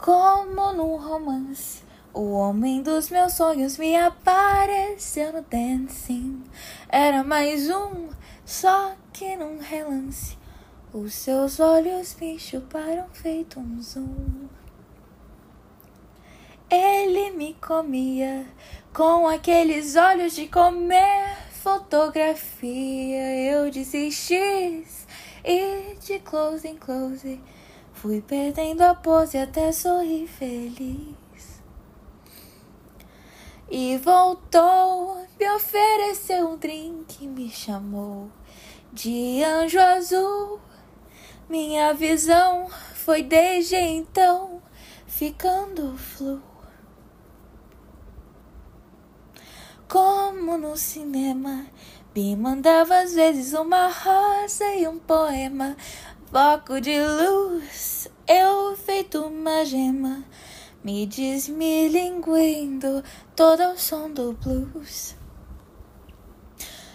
Como num romance, o homem dos meus sonhos me apareceu no dancing. Era mais um, só que num relance. Os seus olhos me chuparam feito um zoom. Ele me comia com aqueles olhos de comer fotografia. Eu desisti e de close em close fui perdendo a pose até sorrir feliz. E voltou, me ofereceu um drink, me chamou de anjo azul. Minha visão foi desde então ficando flu. Como no cinema, me mandava às vezes uma rosa e um poema, foco de luz, eu feito uma gema, me desmilinguindo todo ao som do blues.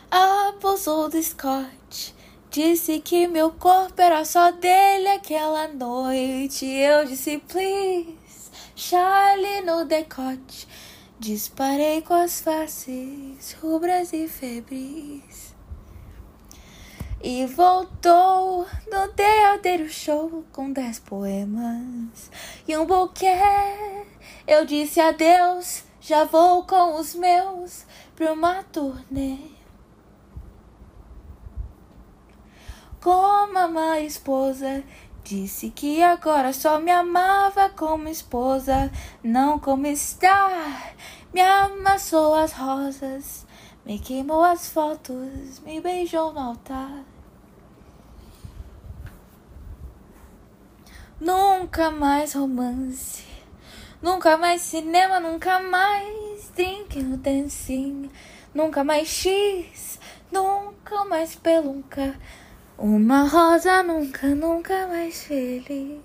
Abusou do Scott, disse que meu corpo era só dele aquela noite. Eu disse, please, Charlie no decote. Disparei com as faces rubras e febris. E voltou no derradeiro show com dez poemas e um buquê. Eu disse adeus, já vou com os meus pra uma turnê. Como a esposa Disse que agora só me amava como esposa, não como estar. Me amassou as rosas, me queimou as fotos, me beijou no altar. Nunca mais romance, nunca mais cinema, nunca mais drink no dancing, nunca mais X, nunca mais pelunca. Uma rosa nunca, nunca mais feliz.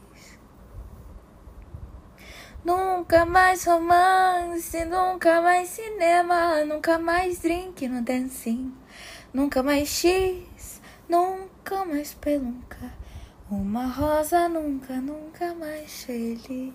Nunca mais romance, nunca mais cinema, nunca mais drink no dancing, nunca mais X, nunca mais pelunca. Uma rosa nunca, nunca mais feliz.